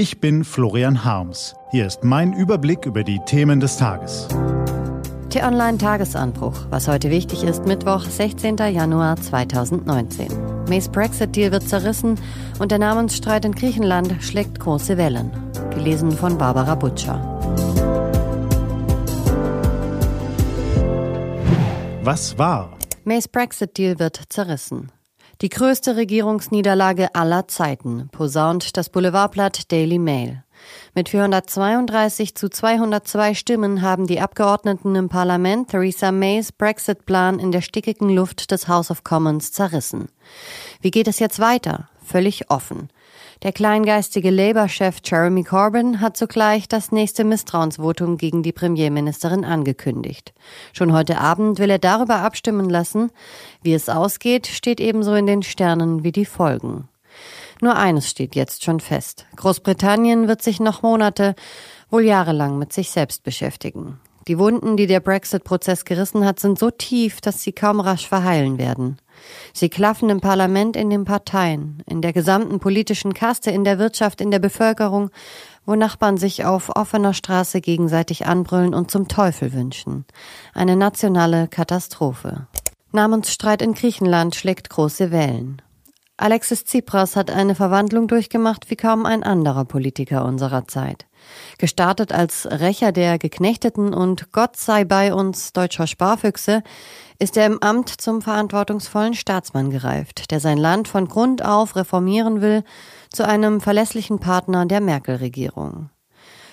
Ich bin Florian Harms. Hier ist mein Überblick über die Themen des Tages. T-Online Tagesanbruch. Was heute wichtig ist, Mittwoch, 16. Januar 2019. Mays Brexit-Deal wird zerrissen und der Namensstreit in Griechenland schlägt große Wellen. Gelesen von Barbara Butcher. Was war? Mays Brexit-Deal wird zerrissen. Die größte Regierungsniederlage aller Zeiten, posaunt das Boulevardblatt Daily Mail. Mit 432 zu 202 Stimmen haben die Abgeordneten im Parlament Theresa Mays Brexit-Plan in der stickigen Luft des House of Commons zerrissen. Wie geht es jetzt weiter? Völlig offen. Der kleingeistige Labour-Chef Jeremy Corbyn hat zugleich das nächste Misstrauensvotum gegen die Premierministerin angekündigt. Schon heute Abend will er darüber abstimmen lassen. Wie es ausgeht, steht ebenso in den Sternen wie die Folgen. Nur eines steht jetzt schon fest. Großbritannien wird sich noch Monate, wohl jahrelang mit sich selbst beschäftigen. Die Wunden, die der Brexit-Prozess gerissen hat, sind so tief, dass sie kaum rasch verheilen werden. Sie klaffen im Parlament, in den Parteien, in der gesamten politischen Kaste, in der Wirtschaft, in der Bevölkerung, wo Nachbarn sich auf offener Straße gegenseitig anbrüllen und zum Teufel wünschen. Eine nationale Katastrophe. Namensstreit in Griechenland schlägt große Wellen. Alexis Tsipras hat eine Verwandlung durchgemacht wie kaum ein anderer Politiker unserer Zeit. Gestartet als Rächer der Geknechteten und Gott sei bei uns deutscher Sparfüchse, ist er im Amt zum verantwortungsvollen Staatsmann gereift, der sein Land von Grund auf reformieren will, zu einem verlässlichen Partner der Merkel-Regierung.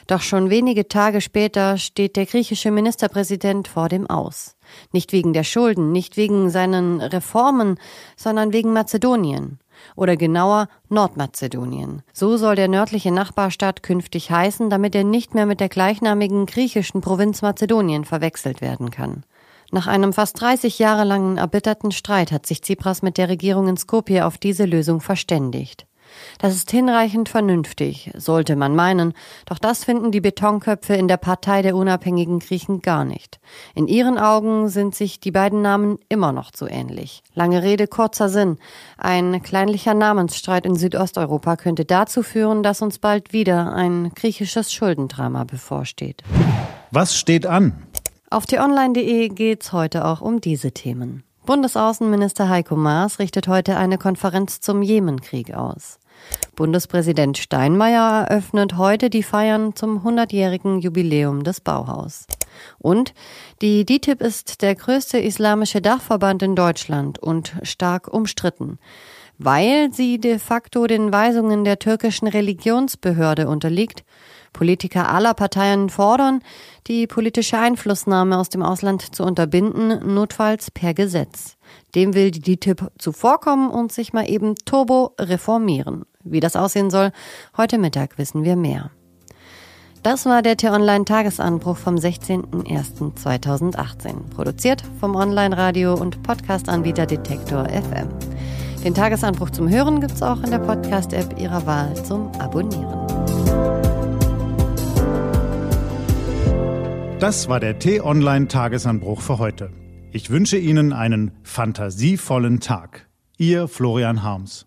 Doch schon wenige Tage später steht der griechische Ministerpräsident vor dem Aus. Nicht wegen der Schulden, nicht wegen seinen Reformen, sondern wegen Mazedonien. Oder genauer Nordmazedonien. So soll der nördliche Nachbarstaat künftig heißen, damit er nicht mehr mit der gleichnamigen griechischen Provinz Mazedonien verwechselt werden kann. Nach einem fast 30 Jahre langen erbitterten Streit hat sich Tsipras mit der Regierung in Skopje auf diese Lösung verständigt. Das ist hinreichend vernünftig, sollte man meinen, doch das finden die Betonköpfe in der Partei der unabhängigen Griechen gar nicht. In ihren Augen sind sich die beiden Namen immer noch zu ähnlich. Lange Rede, kurzer Sinn. Ein kleinlicher Namensstreit in Südosteuropa könnte dazu führen, dass uns bald wieder ein griechisches Schuldendrama bevorsteht. Was steht an? Auf t-online.de geht's heute auch um diese Themen. Bundesaußenminister Heiko Maas richtet heute eine Konferenz zum Jemenkrieg aus. Bundespräsident Steinmeier eröffnet heute die Feiern zum 100-jährigen Jubiläum des Bauhaus. Und die DITIB ist der größte islamische Dachverband in Deutschland und stark umstritten, weil sie de facto den Weisungen der türkischen Religionsbehörde unterliegt Politiker aller Parteien fordern, die politische Einflussnahme aus dem Ausland zu unterbinden, notfalls per Gesetz. Dem will die DITIB zuvorkommen und sich mal eben turbo reformieren. Wie das aussehen soll, heute Mittag wissen wir mehr. Das war der T-Online-Tagesanbruch vom 16.01.2018. Produziert vom Online-Radio- und Podcast-Anbieter Detektor FM. Den Tagesanbruch zum Hören gibt's auch in der Podcast-App Ihrer Wahl zum Abonnieren. Das war der T-Online-Tagesanbruch für heute. Ich wünsche Ihnen einen fantasievollen Tag. Ihr Florian Harms.